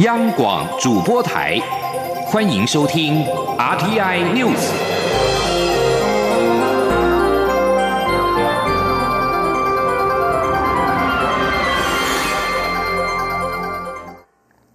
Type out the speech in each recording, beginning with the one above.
央广主播台，欢迎收听 RTI News。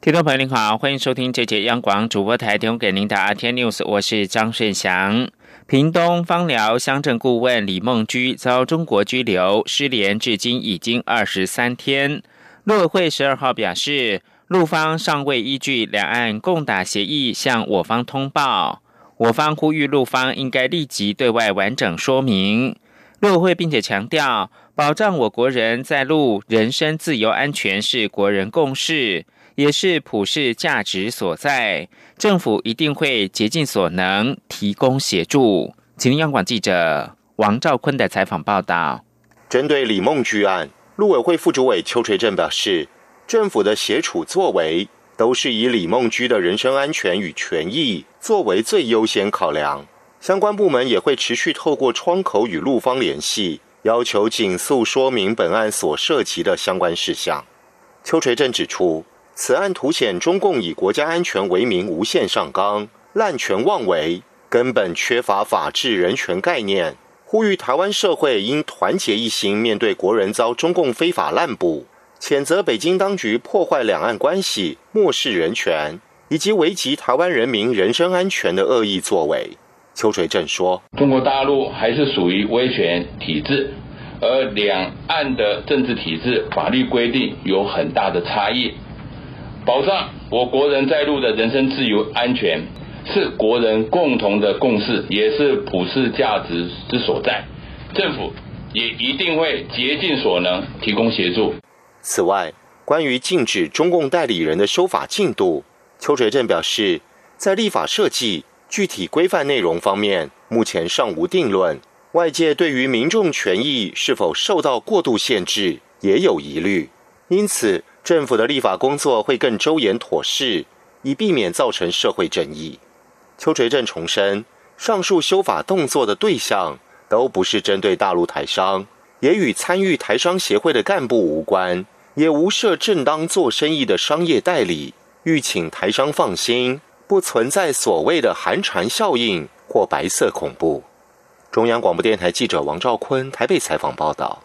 听众朋友您好，欢迎收听这节央广主播台提供给您的 RTI News，我是张顺祥。屏东芳疗乡镇顾问李梦居遭中国拘留，失联至今已经二十三天。陆委会十二号表示。陆方尚未依据两岸共打协议向我方通报，我方呼吁陆方应该立即对外完整说明。陆委会并且强调，保障我国人在陆人身自由安全是国人共识，也是普世价值所在。政府一定会竭尽所能提供协助。请央广记者王兆坤的采访报道。针对李梦居案，陆委会副主委邱垂正表示。政府的协处作为，都是以李梦居的人身安全与权益作为最优先考量。相关部门也会持续透过窗口与陆方联系，要求紧速说明本案所涉及的相关事项。邱垂正指出，此案凸显中共以国家安全为名无限上纲、滥权妄为，根本缺乏法治人权概念。呼吁台湾社会应团结一心，面对国人遭中共非法滥捕。谴责北京当局破坏两岸关系、漠视人权以及危及台湾人民人身安全的恶意作为。邱垂正说：“中国大陆还是属于威权体制，而两岸的政治体制、法律规定有很大的差异。保障我国人在陆的人身自由安全是国人共同的共识，也是普世价值之所在。政府也一定会竭尽所能提供协助。”此外，关于禁止中共代理人的修法进度，邱垂正表示，在立法设计、具体规范内容方面，目前尚无定论。外界对于民众权益是否受到过度限制也有疑虑，因此政府的立法工作会更周延妥适，以避免造成社会争议。邱垂正重申，上述修法动作的对象都不是针对大陆台商。也与参与台商协会的干部无关，也无涉正当做生意的商业代理。欲请台商放心，不存在所谓的寒蝉效应或白色恐怖。中央广播电台记者王兆坤台北采访报道。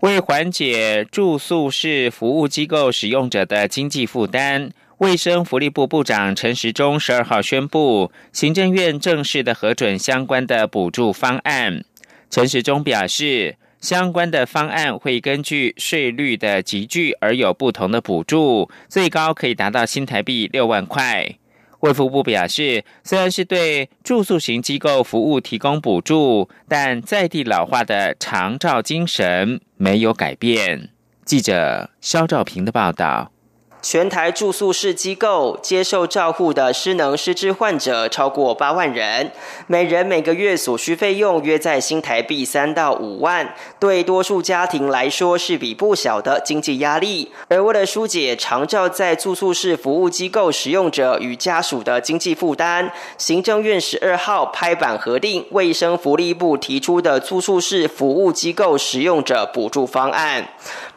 为缓解住宿式服务机构使用者的经济负担，卫生福利部部长陈时中十二号宣布，行政院正式的核准相关的补助方案。陈时中表示，相关的方案会根据税率的集聚而有不同的补助，最高可以达到新台币六万块。卫福部表示，虽然是对住宿型机构服务提供补助，但在地老化的长照精神没有改变。记者肖兆平的报道。全台住宿式机构接受照护的失能失智患者超过八万人，每人每个月所需费用约在新台币三到五万，对多数家庭来说是笔不小的经济压力。而为了疏解长照在住宿式服务机构使用者与家属的经济负担，行政院十二号拍板核定卫生福利部提出的住宿式服务机构使用者补助方案。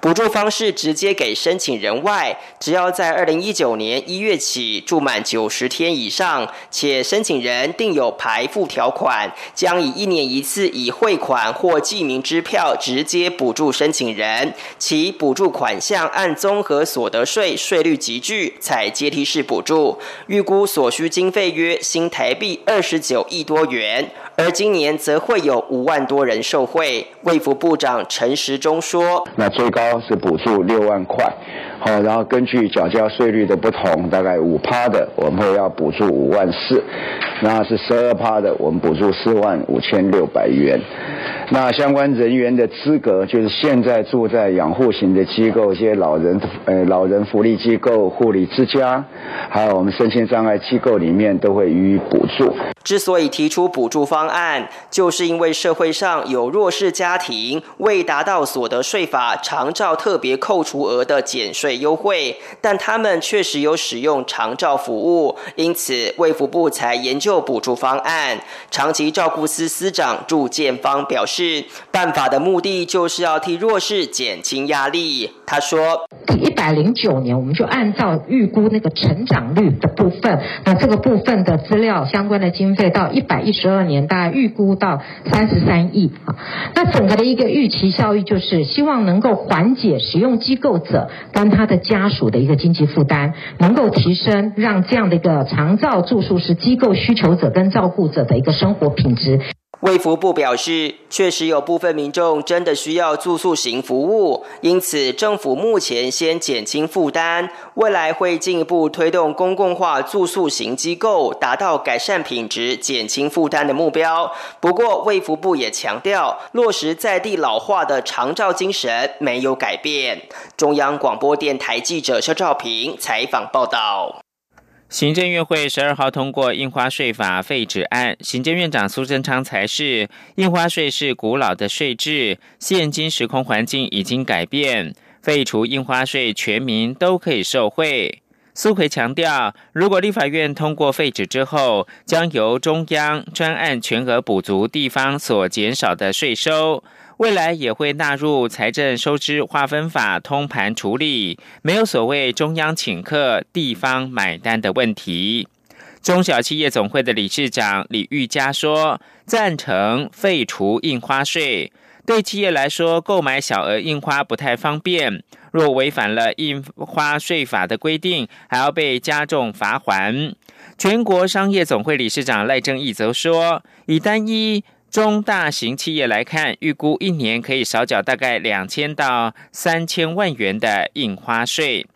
补助方式直接给申请人外，只要在二零一九年一月起住满九十天以上，且申请人订有排付条款，将以一年一次以汇款或记名支票直接补助申请人，其补助款项按综合所得税税率集聚，采阶梯式补助，预估所需经费约新台币二十九亿多元。而今年则会有五万多人受惠。卫福部长陈时中说：“那最高是补助六万块，好，然后根据缴交税率的不同，大概五趴的我们会要补助五万四，那是十二趴的，我们补助四万五千六百元。那相关人员的资格，就是现在住在养护型的机构，一些老人呃老人福利机构、护理之家，还有我们身心障碍机构里面，都会予以补助。”之所以提出补助方案，就是因为社会上有弱势家庭未达到所得税法长照特别扣除额的减税优惠，但他们确实有使用长照服务，因此卫福部才研究补助方案。长期照顾司司长祝建芳表示，办法的目的就是要替弱势减轻压力。他说：“第一百零九年，我们就按照预估那个成长率的部分，那这个部分的资料相关的经。”费到一百一十二年，大概预估到三十三亿啊。那整个的一个预期效益，就是希望能够缓解使用机构者跟他他的家属的一个经济负担，能够提升让这样的一个长照住宿是机构需求者跟照顾者的一个生活品质。卫福部表示，确实有部分民众真的需要住宿型服务，因此政府目前先减轻负担，未来会进一步推动公共化住宿型机构，达到改善品质、减轻负担的目标。不过，卫福部也强调，落实在地老化的长照精神没有改变。中央广播电台记者肖兆平采访报道。行政院会十二号通过印花税法废止案，行政院长苏贞昌才是印花税是古老的税制，现今时空环境已经改变，废除印花税，全民都可以受惠。苏奎强调，如果立法院通过废止之后，将由中央专案全额补足地方所减少的税收。未来也会纳入财政收支划分法通盘处理，没有所谓中央请客、地方买单的问题。中小企业总会的理事长李玉佳说：“赞成废除印花税，对企业来说，购买小额印花不太方便。若违反了印花税法的规定，还要被加重罚款。”全国商业总会理事长赖正义则说：“以单一。”中大型企业来看，预估一年可以少缴大概两千到三千万元的印花税。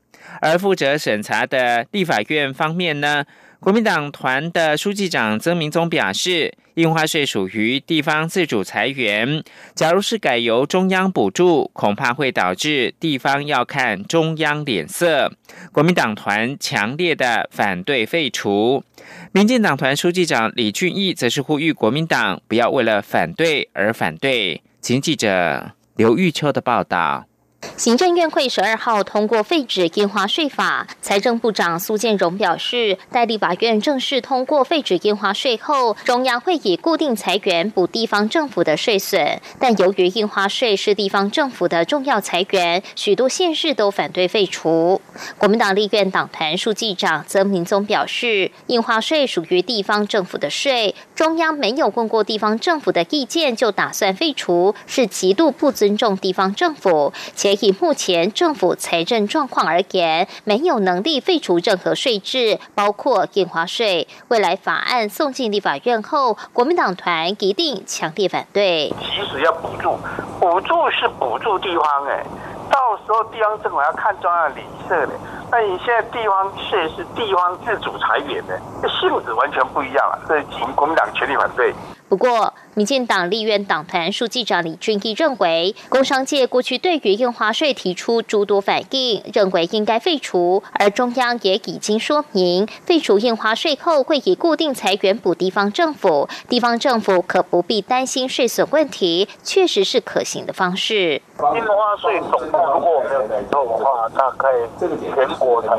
而负责审查的立法院方面呢，国民党团的书记长曾明宗表示。印花税属于地方自主财源，假如是改由中央补助，恐怕会导致地方要看中央脸色。国民党团强烈的反对废除，民进党团书记长李俊毅则是呼吁国民党不要为了反对而反对。请记者刘玉秋的报道。行政院会十二号通过废止印花税法，财政部长苏建荣表示，代立法院正式通过废止印花税后，中央会以固定裁员补地方政府的税损。但由于印花税是地方政府的重要裁员，许多县市都反对废除。国民党立院党团书记长曾明宗表示，印花税属于地方政府的税，中央没有问过地方政府的意见就打算废除，是极度不尊重地方政府。且以目前政府财政状况而言，没有能力废除任何税制，包括印花税。未来法案送进立法院后，国民党团一定强烈反对。即使要补助，补助是补助地方，哎，到时候地方政府要看中央礼色那你现在地方税是地方自主裁员的，性质完全不一样了。所以，国民党全力反对。不过，民进党立院党团书记长李俊毅认为，工商界过去对于印花税提出诸多反应，认为应该废除。而中央也已经说明，废除印花税后会以固定财源补地方政府，地方政府可不必担心税损问题，确实是可行的方式。印花税总共如果没有改动的话，大概全国才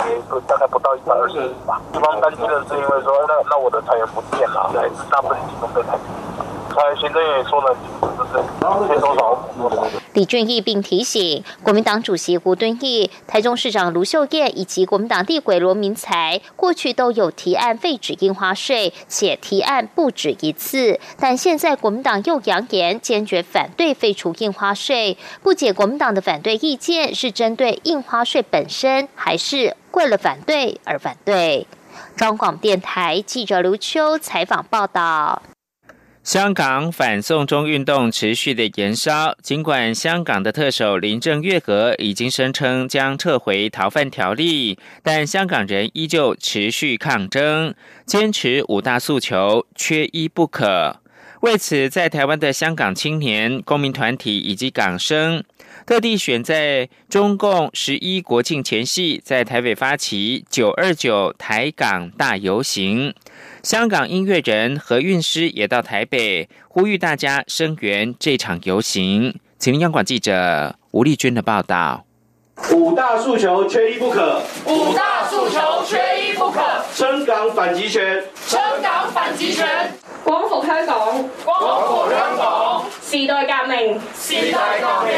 大概不到一百二十亿吧。地方担心的是因为说，那那我的财源不见了，还是大部分集中在李俊毅并提醒国民党主席胡敦义、台中市长卢秀燕以及国民党地轨罗明才，过去都有提案废止印花税，且提案不止一次。但现在国民党又扬言坚决反对废除印花税，不解国民党的反对意见是针对印花税本身，还是为了反对而反对？中广电台记者刘秋采访报道。香港反送中运动持续的延烧，尽管香港的特首林郑月娥已经声称将撤回逃犯条例，但香港人依旧持续抗争，坚持五大诉求缺一不可。为此，在台湾的香港青年、公民团体以及港生特地选在中共十一国庆前夕，在台北发起九二九台港大游行。香港音乐人何韵诗也到台北，呼吁大家声援这场游行。请听央广记者吴丽君的报道。五大诉求缺一不可，五大诉求缺一不可。撑港反击权，撑港反击权。光复香港，光复香港。时代革命，时代革命。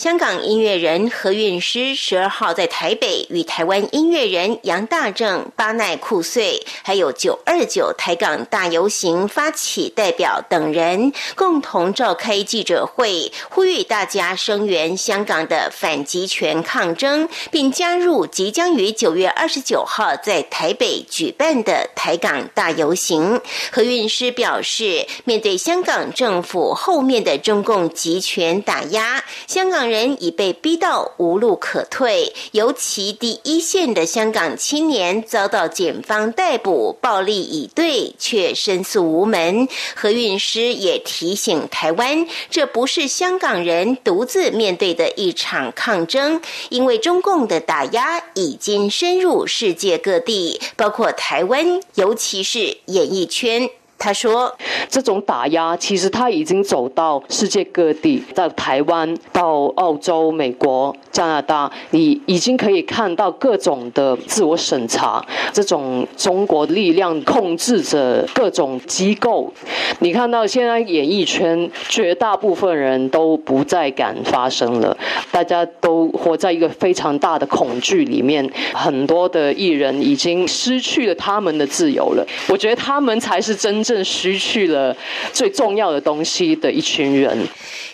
香港音乐人何韵诗十二号在台北与台湾音乐人杨大正、巴奈库穗，还有九二九台港大游行发起代表等人共同召开记者会，呼吁大家声援香港的反极权抗争，并加入即将于九月二十九号在台北举办的台港大游行。何韵诗表示，面对香港政府后面的中共集权打压，香港。人已被逼到无路可退，尤其第一线的香港青年遭到检方逮捕，暴力以对，却申诉无门。何韵诗也提醒台湾，这不是香港人独自面对的一场抗争，因为中共的打压已经深入世界各地，包括台湾，尤其是演艺圈。他说：“这种打压其实他已经走到世界各地，在台湾、到澳洲、美国、加拿大，你已经可以看到各种的自我审查。这种中国力量控制着各种机构。你看到现在演艺圈绝大部分人都不再敢发声了，大家都活在一个非常大的恐惧里面。很多的艺人已经失去了他们的自由了。我觉得他们才是真正。”正失去了最重要的东西的一群人。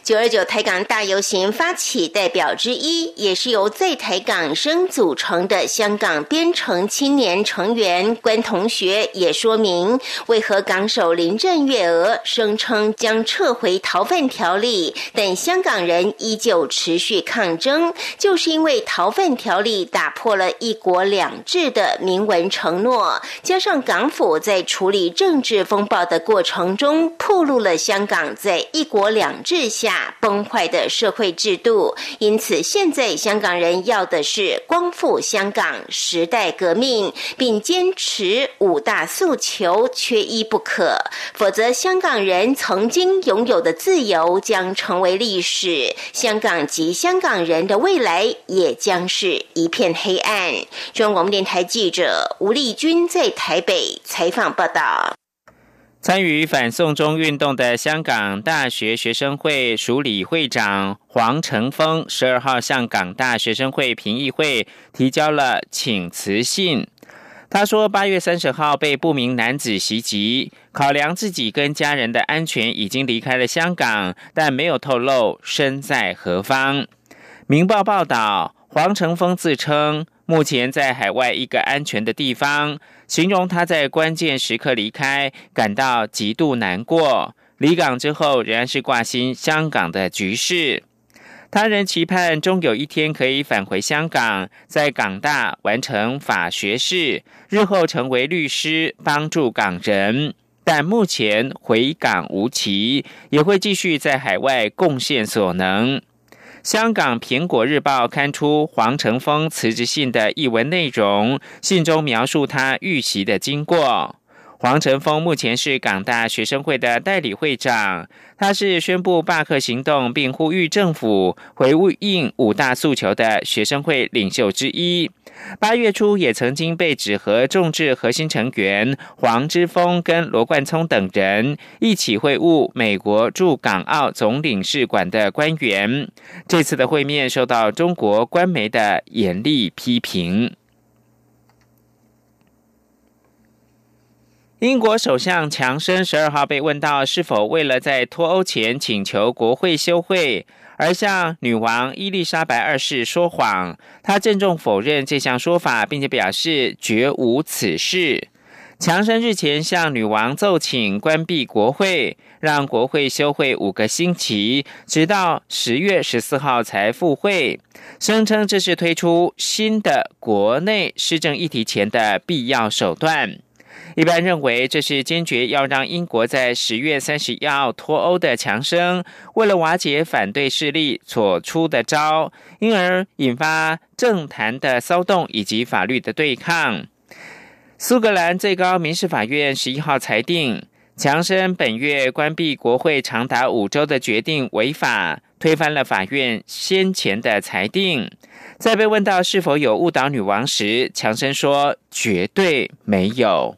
九二九台港大游行发起代表之一，也是由在台港生组成的香港编程青年成员关同学，也说明为何港首林郑月娥声称将撤回逃犯条例，但香港人依旧持续抗争，就是因为逃犯条例打破了一国两制的明文承诺，加上港府在处理政治风。暴的过程中，暴露了香港在一国两制下崩坏的社会制度。因此，现在香港人要的是光复香港、时代革命，并坚持五大诉求缺一不可。否则，香港人曾经拥有的自由将成为历史，香港及香港人的未来也将是一片黑暗。中国电台记者吴丽君在台北采访报道。参与反送中运动的香港大学学生会署理会长黄成峰，十二号向港大学生会评议会提交了请辞信。他说，八月三十号被不明男子袭击，考量自己跟家人的安全，已经离开了香港，但没有透露身在何方。明报报道，黄成峰自称目前在海外一个安全的地方。形容他在关键时刻离开，感到极度难过。离港之后，仍然是挂心香港的局势。他人期盼终有一天可以返回香港，在港大完成法学士，日后成为律师，帮助港人。但目前回港无期，也会继续在海外贡献所能。香港《苹果日报》刊出黄成峰辞职信的译文内容，信中描述他遇袭的经过。黄成峰目前是港大学生会的代理会长，他是宣布罢课行动并呼吁政府回应五大诉求的学生会领袖之一。八月初也曾经被指和众志核心成员黄之锋跟罗冠聪等人一起会晤美国驻港澳总领事馆的官员。这次的会面受到中国官媒的严厉批评。英国首相强生十二号被问到是否为了在脱欧前请求国会休会而向女王伊丽莎白二世说谎，他郑重否认这项说法，并且表示绝无此事。强生日前向女王奏请关闭国会，让国会休会五个星期，直到十月十四号才复会，声称这是推出新的国内施政议题前的必要手段。一般认为，这是坚决要让英国在十月三十一号脱欧的强生，为了瓦解反对势力所出的招，因而引发政坛的骚动以及法律的对抗。苏格兰最高民事法院十一号裁定，强生本月关闭国会长达五周的决定违法，推翻了法院先前的裁定。在被问到是否有误导女王时，强生说：“绝对没有。”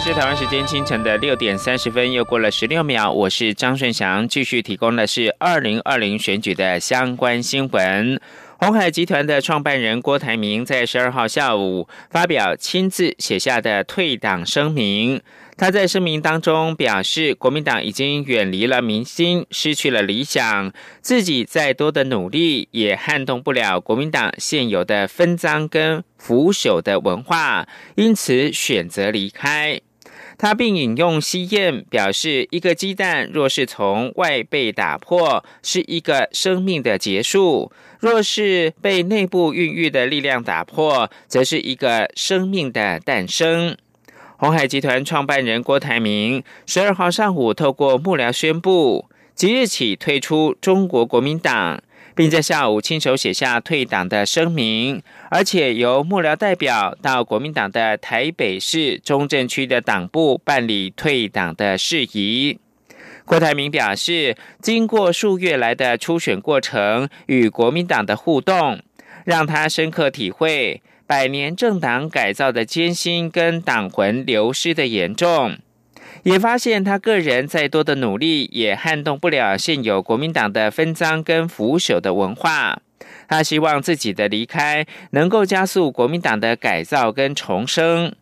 是台湾时间清晨的六点三十分，又过了十六秒。我是张顺祥，继续提供的是二零二零选举的相关新闻。红海集团的创办人郭台铭在十二号下午发表亲自写下的退党声明。他在声明当中表示，国民党已经远离了民心，失去了理想，自己再多的努力也撼动不了国民党现有的分赃跟腐朽的文化，因此选择离开。他并引用西谚表示，一个鸡蛋若是从外被打破，是一个生命的结束；若是被内部孕育的力量打破，则是一个生命的诞生。红海集团创办人郭台铭十二号上午透过幕僚宣布，即日起退出中国国民党，并在下午亲手写下退党的声明，而且由幕僚代表到国民党的台北市中正区的党部办理退党的事宜。郭台铭表示，经过数月来的初选过程与国民党的互动，让他深刻体会。百年政党改造的艰辛跟党魂流失的严重，也发现他个人再多的努力也撼动不了现有国民党的分赃跟腐朽的文化。他希望自己的离开能够加速国民党的改造跟重生。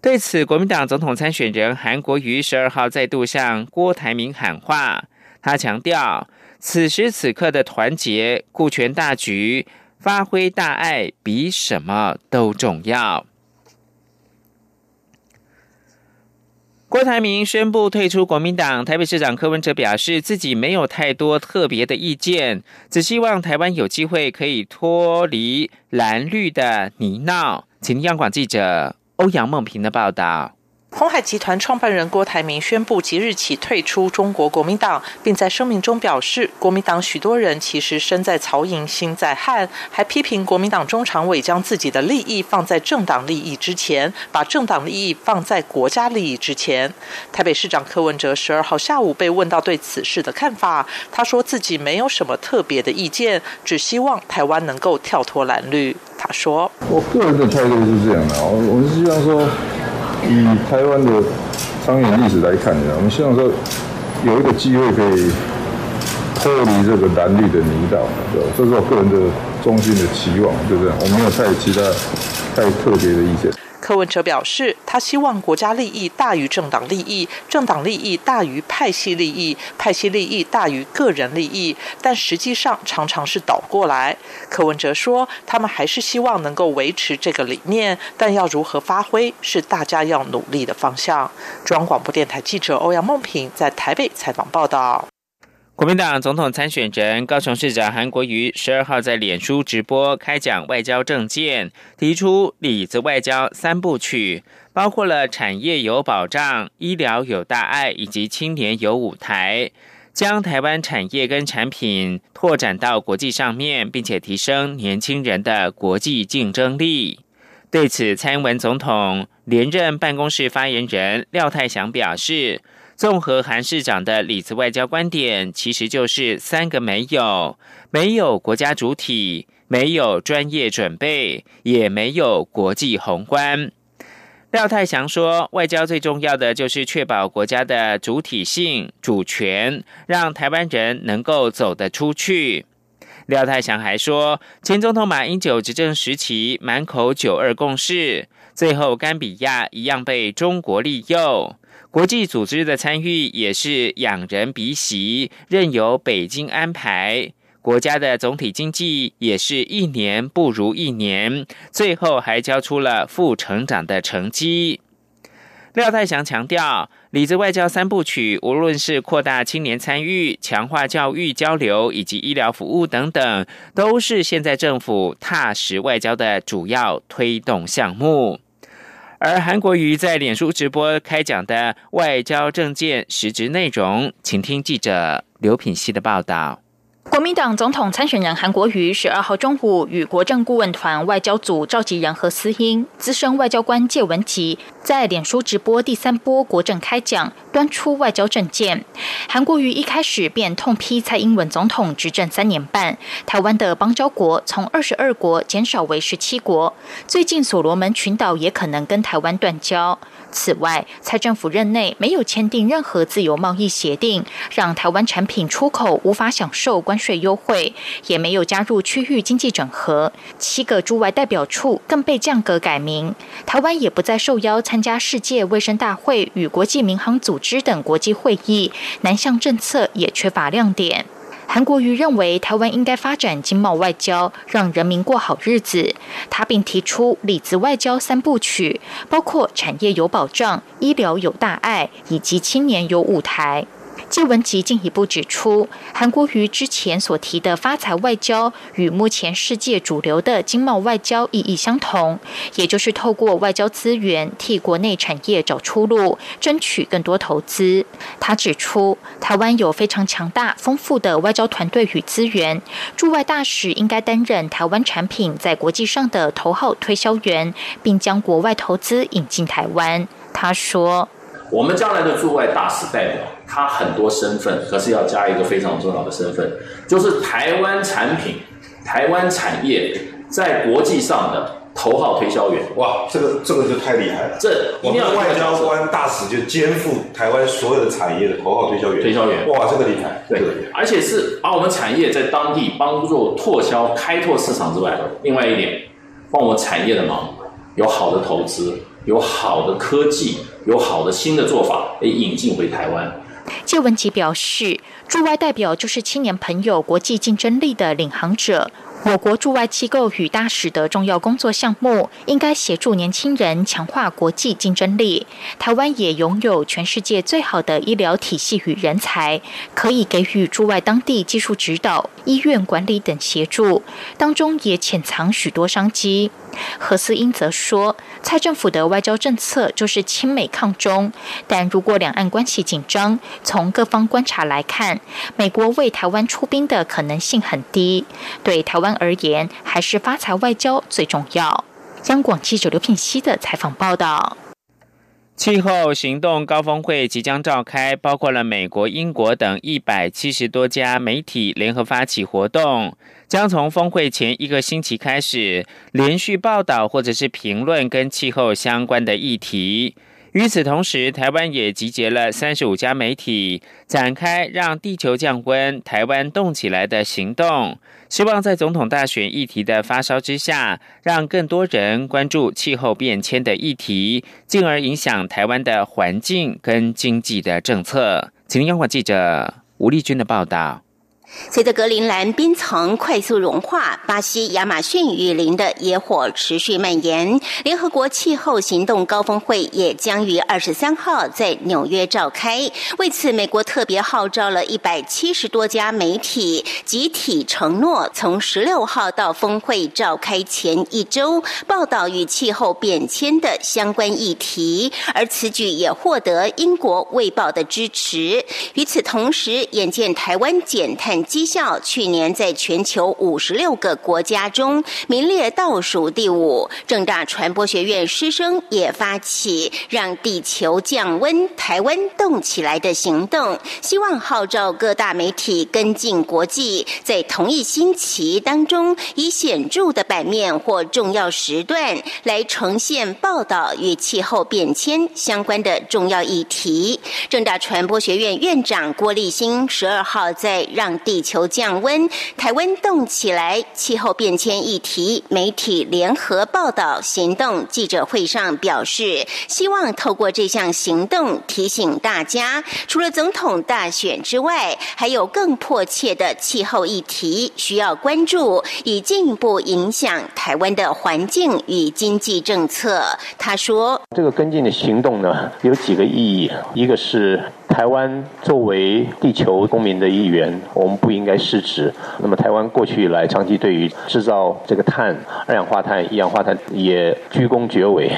对此，国民党总统参选人韩国瑜十二号再度向郭台铭喊话，他强调此时此刻的团结、顾全大局。发挥大爱比什么都重要。郭台铭宣布退出国民党，台北市长柯文哲表示自己没有太多特别的意见，只希望台湾有机会可以脱离蓝绿的泥淖。请央广记者欧阳梦平的报道。红海集团创办人郭台铭宣布即日起退出中国国民党，并在声明中表示，国民党许多人其实身在曹营心在汉，还批评国民党中常委将自己的利益放在政党利益之前，把政党利益放在国家利益之前。台北市长柯文哲十二号下午被问到对此事的看法，他说自己没有什么特别的意见，只希望台湾能够跳脱蓝绿。他说：“我个人的态度是这样的，我我是希望说。”以台湾的商业历史来看呢，我们希望说有一个机会可以脱离这个蓝绿的泥沼，对吧？这是我个人的衷心的期望，就这样。我没有太其他太特别的意见。柯文哲表示，他希望国家利益大于政党利益，政党利益大于派系利益，派系利益大于个人利益，但实际上常常是倒过来。柯文哲说，他们还是希望能够维持这个理念，但要如何发挥，是大家要努力的方向。中央广播电台记者欧阳梦平在台北采访报道。国民党总统参选人高雄市长韩国瑜十二号在脸书直播开讲外交政见，提出“里子外交三部曲”，包括了产业有保障、医疗有大爱以及青年有舞台，将台湾产业跟产品拓展到国际上面，并且提升年轻人的国际竞争力。对此，蔡英文总统连任办公室发言人廖泰祥表示。综合韩市长的里子外交观点，其实就是三个没有：没有国家主体，没有专业准备，也没有国际宏观。廖泰祥说，外交最重要的就是确保国家的主体性、主权，让台湾人能够走得出去。廖泰祥还说，前总统马英九执政时期满口九二共识，最后甘比亚一样被中国利诱。国际组织的参与也是仰人鼻息，任由北京安排。国家的总体经济也是一年不如一年，最后还交出了负成长的成绩。廖泰祥强调，里子外交三部曲，无论是扩大青年参与、强化教育交流以及医疗服务等等，都是现在政府踏实外交的主要推动项目。而韩国瑜在脸书直播开讲的外交政见实质内容，请听记者刘品希的报道。国民党总统参选人韩国瑜十二号中午与国政顾问团外交组召集人何思英、资深外交官介文吉在脸书直播第三波国政开讲，端出外交政见。韩国瑜一开始便痛批蔡英文总统执政三年半，台湾的邦交国从二十二国减少为十七国，最近所罗门群岛也可能跟台湾断交。此外，蔡政府任内没有签订任何自由贸易协定，让台湾产品出口无法享受关税优惠，也没有加入区域经济整合。七个驻外代表处更被降格改名，台湾也不再受邀参加世界卫生大会与国际民航组织等国际会议，南向政策也缺乏亮点。韩国瑜认为，台湾应该发展经贸外交，让人民过好日子。他并提出“里子外交三部曲”，包括产业有保障、医疗有大爱，以及青年有舞台。谢文吉进一步指出，韩国瑜之前所提的发财外交与目前世界主流的经贸外交意义相同，也就是透过外交资源替国内产业找出路，争取更多投资。他指出，台湾有非常强大、丰富的外交团队与资源，驻外大使应该担任台湾产品在国际上的头号推销员，并将国外投资引进台湾。他说。我们将来的驻外大使代表，他很多身份，可是要加一个非常重要的身份，就是台湾产品、台湾产业在国际上的头号推销员。哇，这个这个就太厉害了！这我们外交官大使就肩负台湾所有的产业的头号推销员。推销员，哇，这个厉害！对，而且是把我们产业在当地帮助拓销、开拓市场之外，另外一点，帮我们产业的忙，有好的投资。有好的科技，有好的新的做法，被引进回台湾。谢文吉表示，驻外代表就是青年朋友国际竞争力的领航者。我国驻外机构与大使的重要工作项目，应该协助年轻人强化国际竞争力。台湾也拥有全世界最好的医疗体系与人才，可以给予驻外当地技术指导、医院管理等协助，当中也潜藏许多商机。何思英则说，蔡政府的外交政策就是亲美抗中，但如果两岸关系紧张，从各方观察来看，美国为台湾出兵的可能性很低。对台湾而言，还是发财外交最重要。央广记者刘品熙的采访报道。气候行动高峰会即将召开，包括了美国、英国等一百七十多家媒体联合发起活动。将从峰会前一个星期开始，连续报道或者是评论跟气候相关的议题。与此同时，台湾也集结了三十五家媒体，展开让地球降温、台湾动起来的行动，希望在总统大选议题的发烧之下，让更多人关注气候变迁的议题，进而影响台湾的环境跟经济的政策。请听央广记者吴丽君的报道。随着格陵兰冰层快速融化，巴西亚马逊雨林的野火持续蔓延，联合国气候行动高峰会也将于二十三号在纽约召开。为此，美国特别号召了一百七十多家媒体，集体承诺从十六号到峰会召开前一周报道与气候变迁的相关议题。而此举也获得英国《卫报》的支持。与此同时，眼见台湾减碳。绩效去年在全球五十六个国家中名列倒数第五。正大传播学院师生也发起让地球降温、台湾动起来的行动，希望号召各大媒体跟进国际，在同一星期当中以显著的版面或重要时段来呈现报道与气候变迁相关的重要议题。正大传播学院院长郭立新十二号在让。地球降温，台湾动起来，气候变迁议题媒体联合报道行动记者会上表示，希望透过这项行动提醒大家，除了总统大选之外，还有更迫切的气候议题需要关注，以进一步影响台湾的环境与经济政策。他说：“这个跟进的行动呢，有几个意义，一个是。”台湾作为地球公民的一员，我们不应该失职。那么，台湾过去以来长期对于制造这个碳、二氧化碳、一氧化碳也居功厥伟。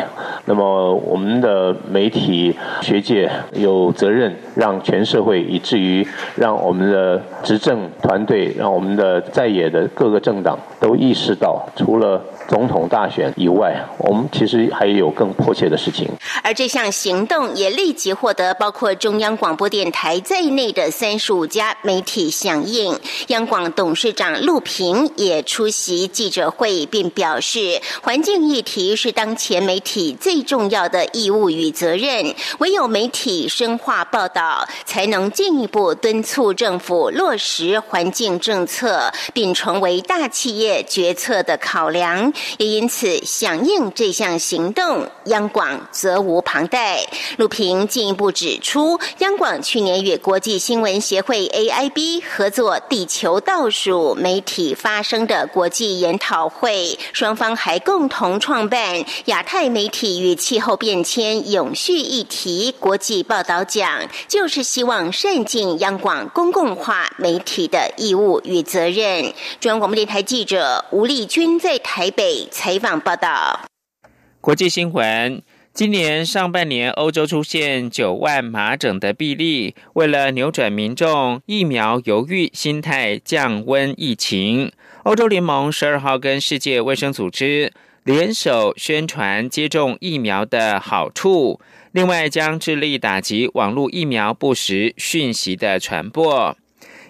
那么，我们的媒体、学界有责任让全社会，以至于让我们的执政团队、让我们的在野的各个政党都意识到，除了。总统大选以外，我们其实还有更迫切的事情。而这项行动也立即获得包括中央广广播电台在内的三十五家媒体响应。央广董事长陆平也出席记者会，并表示，环境议题是当前媒体最重要的义务与责任。唯有媒体深化报道，才能进一步敦促政府落实环境政策，并成为大企业决策的考量。也因此响应这项行动，央广责无旁贷。陆平进一步指出，央广去年与国际新闻协会 AIB 合作“地球倒数”媒体发生的国际研讨会，双方还共同创办亚太媒体与气候变迁永续议题国际报道奖，就是希望善尽央广公共化媒体的义务与责任。中央广播电台记者吴丽君在台北。采访报道。国际新闻：今年上半年，欧洲出现九万麻疹的病例。为了扭转民众疫苗犹豫心态，降温疫情，欧洲联盟十二号跟世界卫生组织联手宣传接种疫苗的好处。另外，将致力打击网络疫苗不实讯息的传播。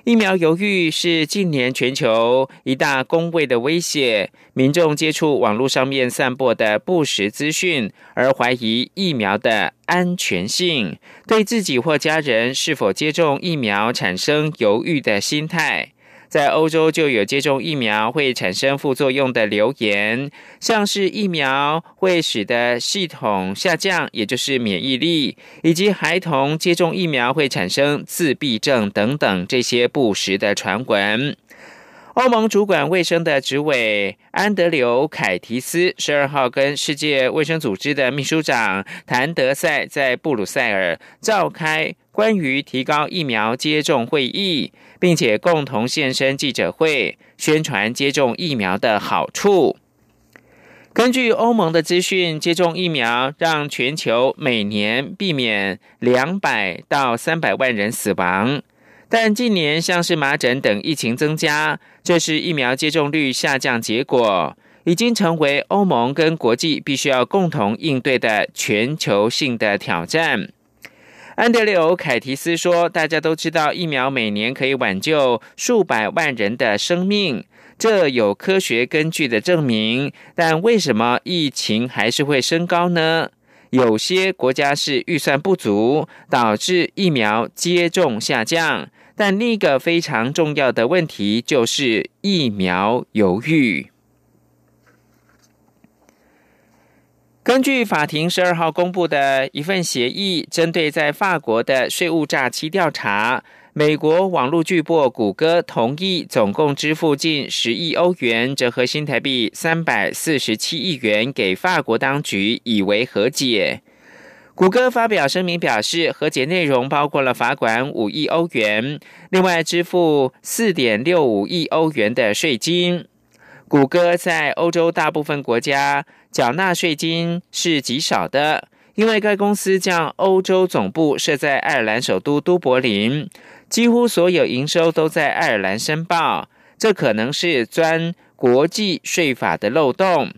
疫苗犹豫是近年全球一大公卫的威胁。民众接触网络上面散播的不实资讯，而怀疑疫苗的安全性，对自己或家人是否接种疫苗产生犹豫的心态。在欧洲就有接种疫苗会产生副作用的流言，像是疫苗会使得系统下降，也就是免疫力，以及孩童接种疫苗会产生自闭症等等这些不实的传闻。欧盟主管卫生的执委安德柳凯提斯十二号跟世界卫生组织的秘书长谭德赛在布鲁塞尔召开关于提高疫苗接种会议，并且共同现身记者会，宣传接种疫苗的好处。根据欧盟的资讯，接种疫苗让全球每年避免两百到三百万人死亡。但近年像是麻疹等疫情增加，这是疫苗接种率下降结果，已经成为欧盟跟国际必须要共同应对的全球性的挑战。安德烈欧凯提斯说：“大家都知道疫苗每年可以挽救数百万人的生命，这有科学根据的证明。但为什么疫情还是会升高呢？有些国家是预算不足，导致疫苗接种下降。”但另一个非常重要的问题就是疫苗犹豫。根据法庭十二号公布的一份协议，针对在法国的税务诈欺调查，美国网络巨擘谷歌同意总共支付近十亿欧元，折合新台币三百四十七亿元给法国当局，以为和解。谷歌发表声明表示，和解内容包括了罚款五亿欧元，另外支付四点六五亿欧元的税金。谷歌在欧洲大部分国家缴纳税金是极少的，因为该公司将欧洲总部设在爱尔兰首都都柏林，几乎所有营收都在爱尔兰申报，这可能是钻国际税法的漏洞。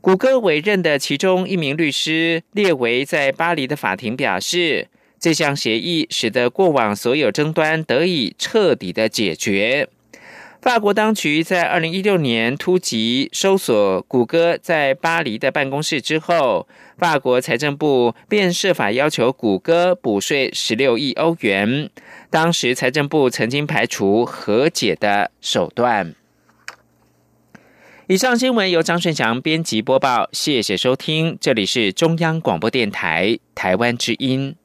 谷歌委任的其中一名律师列维在巴黎的法庭表示，这项协议使得过往所有争端得以彻底的解决。法国当局在二零一六年突击搜索谷歌在巴黎的办公室之后，法国财政部便设法要求谷歌补税十六亿欧元。当时财政部曾经排除和解的手段。以上新闻由张顺祥编辑播报，谢谢收听，这里是中央广播电台台湾之音。